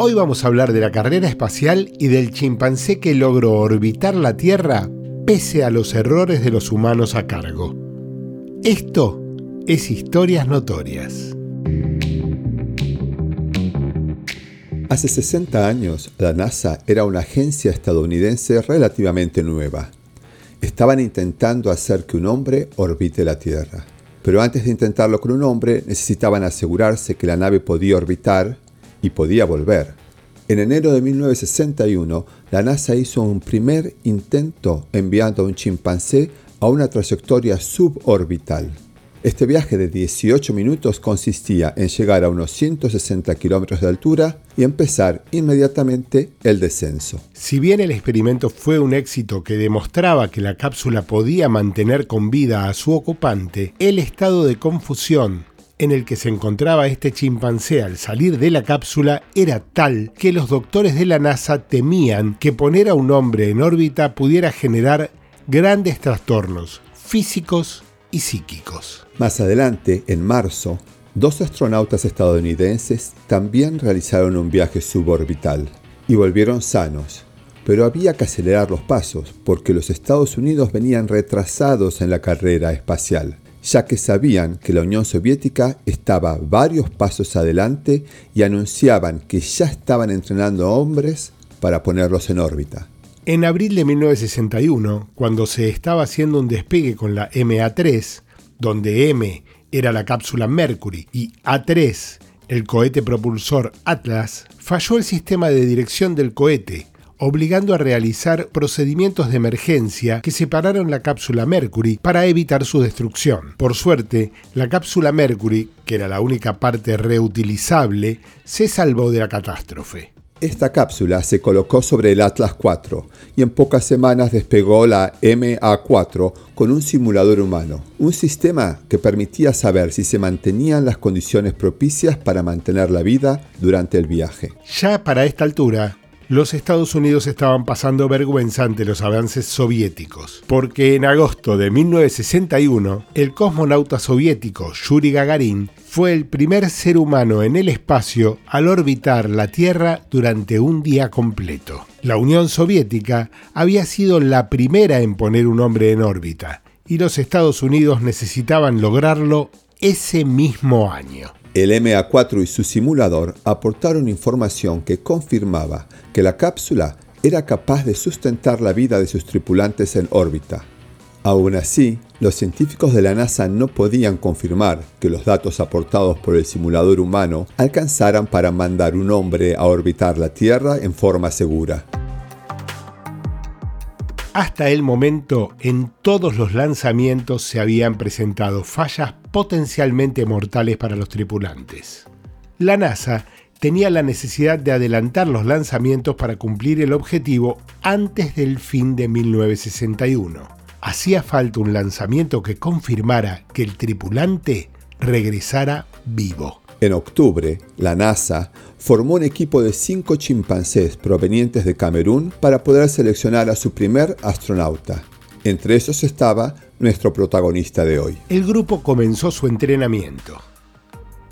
Hoy vamos a hablar de la carrera espacial y del chimpancé que logró orbitar la Tierra pese a los errores de los humanos a cargo. Esto es Historias Notorias. Hace 60 años, la NASA era una agencia estadounidense relativamente nueva. Estaban intentando hacer que un hombre orbite la Tierra. Pero antes de intentarlo con un hombre, necesitaban asegurarse que la nave podía orbitar y podía volver. En enero de 1961, la NASA hizo un primer intento enviando a un chimpancé a una trayectoria suborbital. Este viaje de 18 minutos consistía en llegar a unos 160 kilómetros de altura y empezar inmediatamente el descenso. Si bien el experimento fue un éxito que demostraba que la cápsula podía mantener con vida a su ocupante, el estado de confusión en el que se encontraba este chimpancé al salir de la cápsula era tal que los doctores de la NASA temían que poner a un hombre en órbita pudiera generar grandes trastornos físicos y psíquicos. Más adelante, en marzo, dos astronautas estadounidenses también realizaron un viaje suborbital y volvieron sanos. Pero había que acelerar los pasos porque los Estados Unidos venían retrasados en la carrera espacial ya que sabían que la Unión Soviética estaba varios pasos adelante y anunciaban que ya estaban entrenando hombres para ponerlos en órbita. En abril de 1961, cuando se estaba haciendo un despegue con la MA3, donde M era la cápsula Mercury y A3 el cohete propulsor Atlas, falló el sistema de dirección del cohete, obligando a realizar procedimientos de emergencia que separaron la cápsula Mercury para evitar su destrucción. Por suerte, la cápsula Mercury, que era la única parte reutilizable, se salvó de la catástrofe. Esta cápsula se colocó sobre el Atlas 4 y en pocas semanas despegó la MA4 con un simulador humano, un sistema que permitía saber si se mantenían las condiciones propicias para mantener la vida durante el viaje. Ya para esta altura, los Estados Unidos estaban pasando vergüenza ante los avances soviéticos, porque en agosto de 1961, el cosmonauta soviético Yuri Gagarin fue el primer ser humano en el espacio al orbitar la Tierra durante un día completo. La Unión Soviética había sido la primera en poner un hombre en órbita, y los Estados Unidos necesitaban lograrlo ese mismo año. El MA4 y su simulador aportaron información que confirmaba que la cápsula era capaz de sustentar la vida de sus tripulantes en órbita. Aún así, los científicos de la NASA no podían confirmar que los datos aportados por el simulador humano alcanzaran para mandar un hombre a orbitar la Tierra en forma segura. Hasta el momento, en todos los lanzamientos se habían presentado fallas potencialmente mortales para los tripulantes. La NASA tenía la necesidad de adelantar los lanzamientos para cumplir el objetivo antes del fin de 1961. Hacía falta un lanzamiento que confirmara que el tripulante regresara vivo. En octubre, la NASA formó un equipo de cinco chimpancés provenientes de Camerún para poder seleccionar a su primer astronauta. Entre esos estaba nuestro protagonista de hoy. El grupo comenzó su entrenamiento.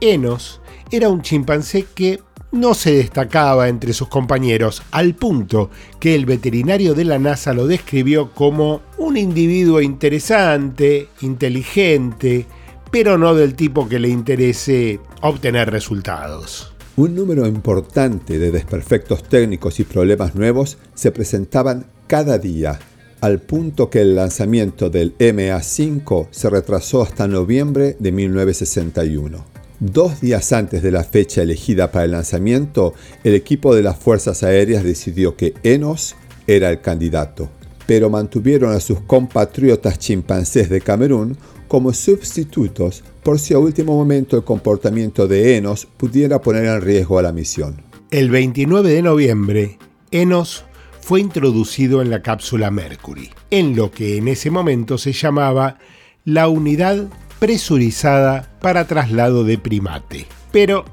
Enos era un chimpancé que no se destacaba entre sus compañeros, al punto que el veterinario de la NASA lo describió como un individuo interesante, inteligente, pero no del tipo que le interese obtener resultados. Un número importante de desperfectos técnicos y problemas nuevos se presentaban cada día, al punto que el lanzamiento del MA5 se retrasó hasta noviembre de 1961. Dos días antes de la fecha elegida para el lanzamiento, el equipo de las Fuerzas Aéreas decidió que Enos era el candidato, pero mantuvieron a sus compatriotas chimpancés de Camerún como sustitutos por si a último momento el comportamiento de Enos pudiera poner en riesgo a la misión. El 29 de noviembre, Enos fue introducido en la cápsula Mercury, en lo que en ese momento se llamaba la unidad presurizada para traslado de primate. Pero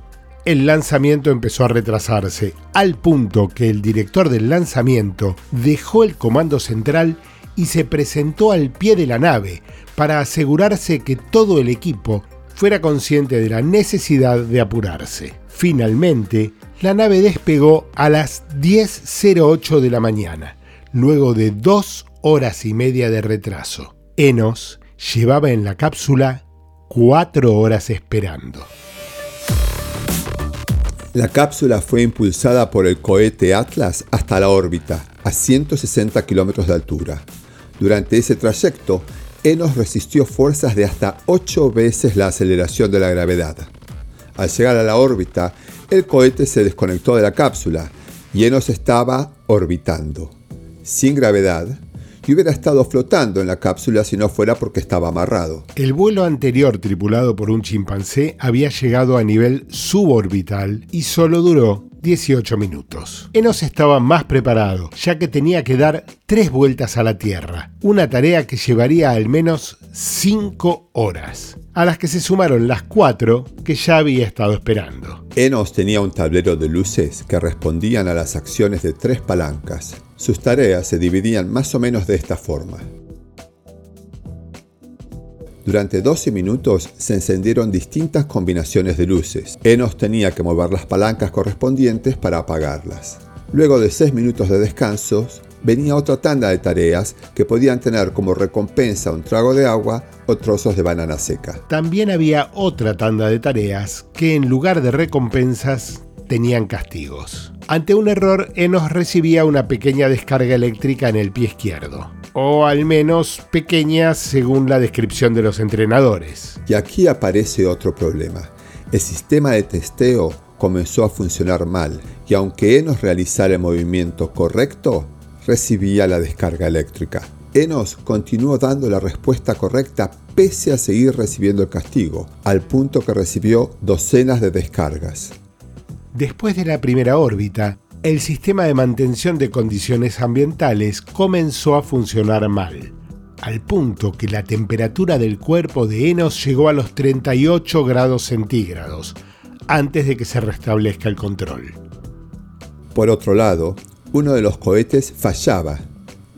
el lanzamiento empezó a retrasarse, al punto que el director del lanzamiento dejó el comando central y se presentó al pie de la nave para asegurarse que todo el equipo fuera consciente de la necesidad de apurarse. Finalmente, La nave despegó a las 10.08 de la mañana, luego de dos horas y media de retraso. Enos llevaba en la cápsula cuatro horas esperando. La cápsula fue impulsada por el cohete Atlas hasta la órbita, a 160 kilómetros de altura. Durante ese trayecto, Enos resistió fuerzas de hasta 8 veces la aceleración de la gravedad. Al llegar a la órbita, el cohete se desconectó de la cápsula y Enos estaba orbitando. Sin gravedad, y hubiera estado flotando en la cápsula si no fuera porque estaba amarrado. El vuelo anterior tripulado por un chimpancé había llegado a nivel suborbital y solo duró 18 minutos. Enos estaba más preparado, ya que tenía que dar tres vueltas a la Tierra, una tarea que llevaría al menos 5 horas, a las que se sumaron las cuatro que ya había estado esperando. Enos tenía un tablero de luces que respondían a las acciones de tres palancas. Sus tareas se dividían más o menos de esta forma. Durante 12 minutos se encendieron distintas combinaciones de luces. Enos tenía que mover las palancas correspondientes para apagarlas. Luego de 6 minutos de descanso, venía otra tanda de tareas que podían tener como recompensa un trago de agua o trozos de banana seca. También había otra tanda de tareas que en lugar de recompensas tenían castigos. Ante un error, Enos recibía una pequeña descarga eléctrica en el pie izquierdo. O al menos pequeña según la descripción de los entrenadores. Y aquí aparece otro problema. El sistema de testeo comenzó a funcionar mal y aunque Enos realizara el movimiento correcto, recibía la descarga eléctrica. Enos continuó dando la respuesta correcta pese a seguir recibiendo el castigo, al punto que recibió docenas de descargas. Después de la primera órbita, el sistema de mantención de condiciones ambientales comenzó a funcionar mal, al punto que la temperatura del cuerpo de Enos llegó a los 38 grados centígrados, antes de que se restablezca el control. Por otro lado, uno de los cohetes fallaba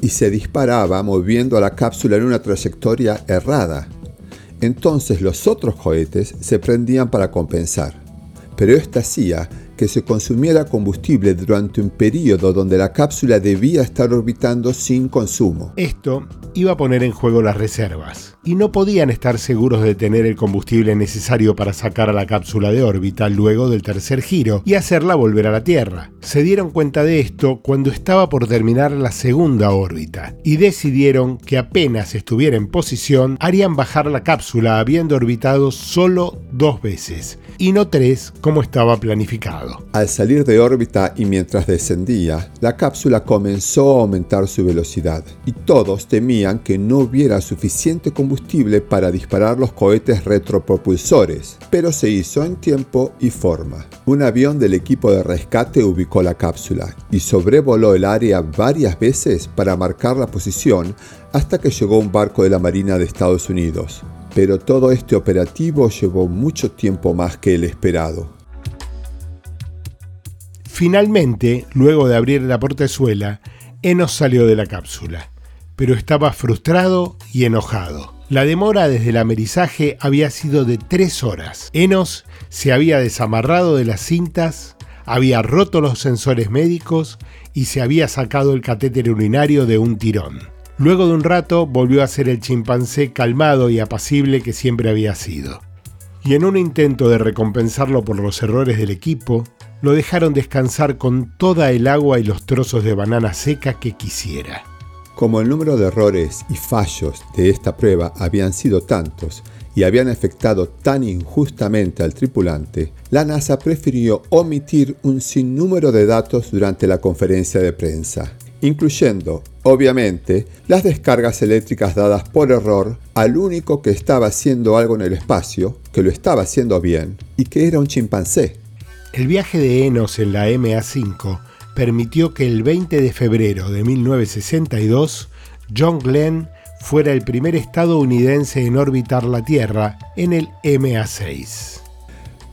y se disparaba moviendo a la cápsula en una trayectoria errada. Entonces los otros cohetes se prendían para compensar, pero esto hacía que se consumiera combustible durante un periodo donde la cápsula debía estar orbitando sin consumo. Esto iba a poner en juego las reservas, y no podían estar seguros de tener el combustible necesario para sacar a la cápsula de órbita luego del tercer giro y hacerla volver a la Tierra. Se dieron cuenta de esto cuando estaba por terminar la segunda órbita, y decidieron que apenas estuviera en posición, harían bajar la cápsula habiendo orbitado solo dos veces, y no tres como estaba planificado. Al salir de órbita y mientras descendía, la cápsula comenzó a aumentar su velocidad, y todos temían que no hubiera suficiente combustible para disparar los cohetes retropropulsores, pero se hizo en tiempo y forma. Un avión del equipo de rescate ubicó la cápsula y sobrevoló el área varias veces para marcar la posición hasta que llegó un barco de la Marina de Estados Unidos pero todo este operativo llevó mucho tiempo más que el esperado. Finalmente, luego de abrir la portezuela, Enos salió de la cápsula, pero estaba frustrado y enojado. La demora desde el amerizaje había sido de tres horas. Enos se había desamarrado de las cintas, había roto los sensores médicos y se había sacado el catéter urinario de un tirón. Luego de un rato volvió a ser el chimpancé calmado y apacible que siempre había sido. Y en un intento de recompensarlo por los errores del equipo, lo dejaron descansar con toda el agua y los trozos de banana seca que quisiera. Como el número de errores y fallos de esta prueba habían sido tantos y habían afectado tan injustamente al tripulante, la NASA prefirió omitir un sinnúmero de datos durante la conferencia de prensa incluyendo, obviamente, las descargas eléctricas dadas por error al único que estaba haciendo algo en el espacio, que lo estaba haciendo bien, y que era un chimpancé. El viaje de Enos en la MA5 permitió que el 20 de febrero de 1962 John Glenn fuera el primer estadounidense en orbitar la Tierra en el MA6.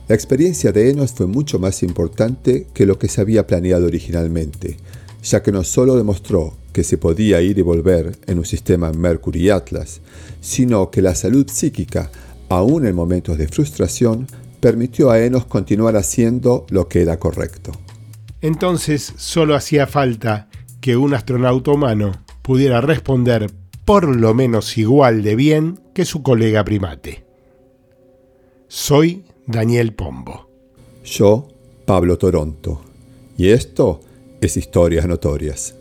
La experiencia de Enos fue mucho más importante que lo que se había planeado originalmente, ya que no solo demostró que se podía ir y volver en un sistema Mercury Atlas, sino que la salud psíquica, aún en momentos de frustración, permitió a Enos continuar haciendo lo que era correcto. Entonces solo hacía falta que un astronauta humano pudiera responder por lo menos igual de bien que su colega primate. Soy Daniel Pombo. Yo, Pablo Toronto. Y esto es Historias Notorias.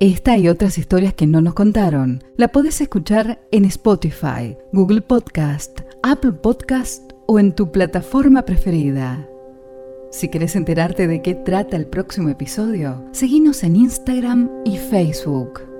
Esta y otras historias que no nos contaron la puedes escuchar en Spotify, Google Podcast, Apple Podcast o en tu plataforma preferida. Si quieres enterarte de qué trata el próximo episodio, seguinos en Instagram y Facebook.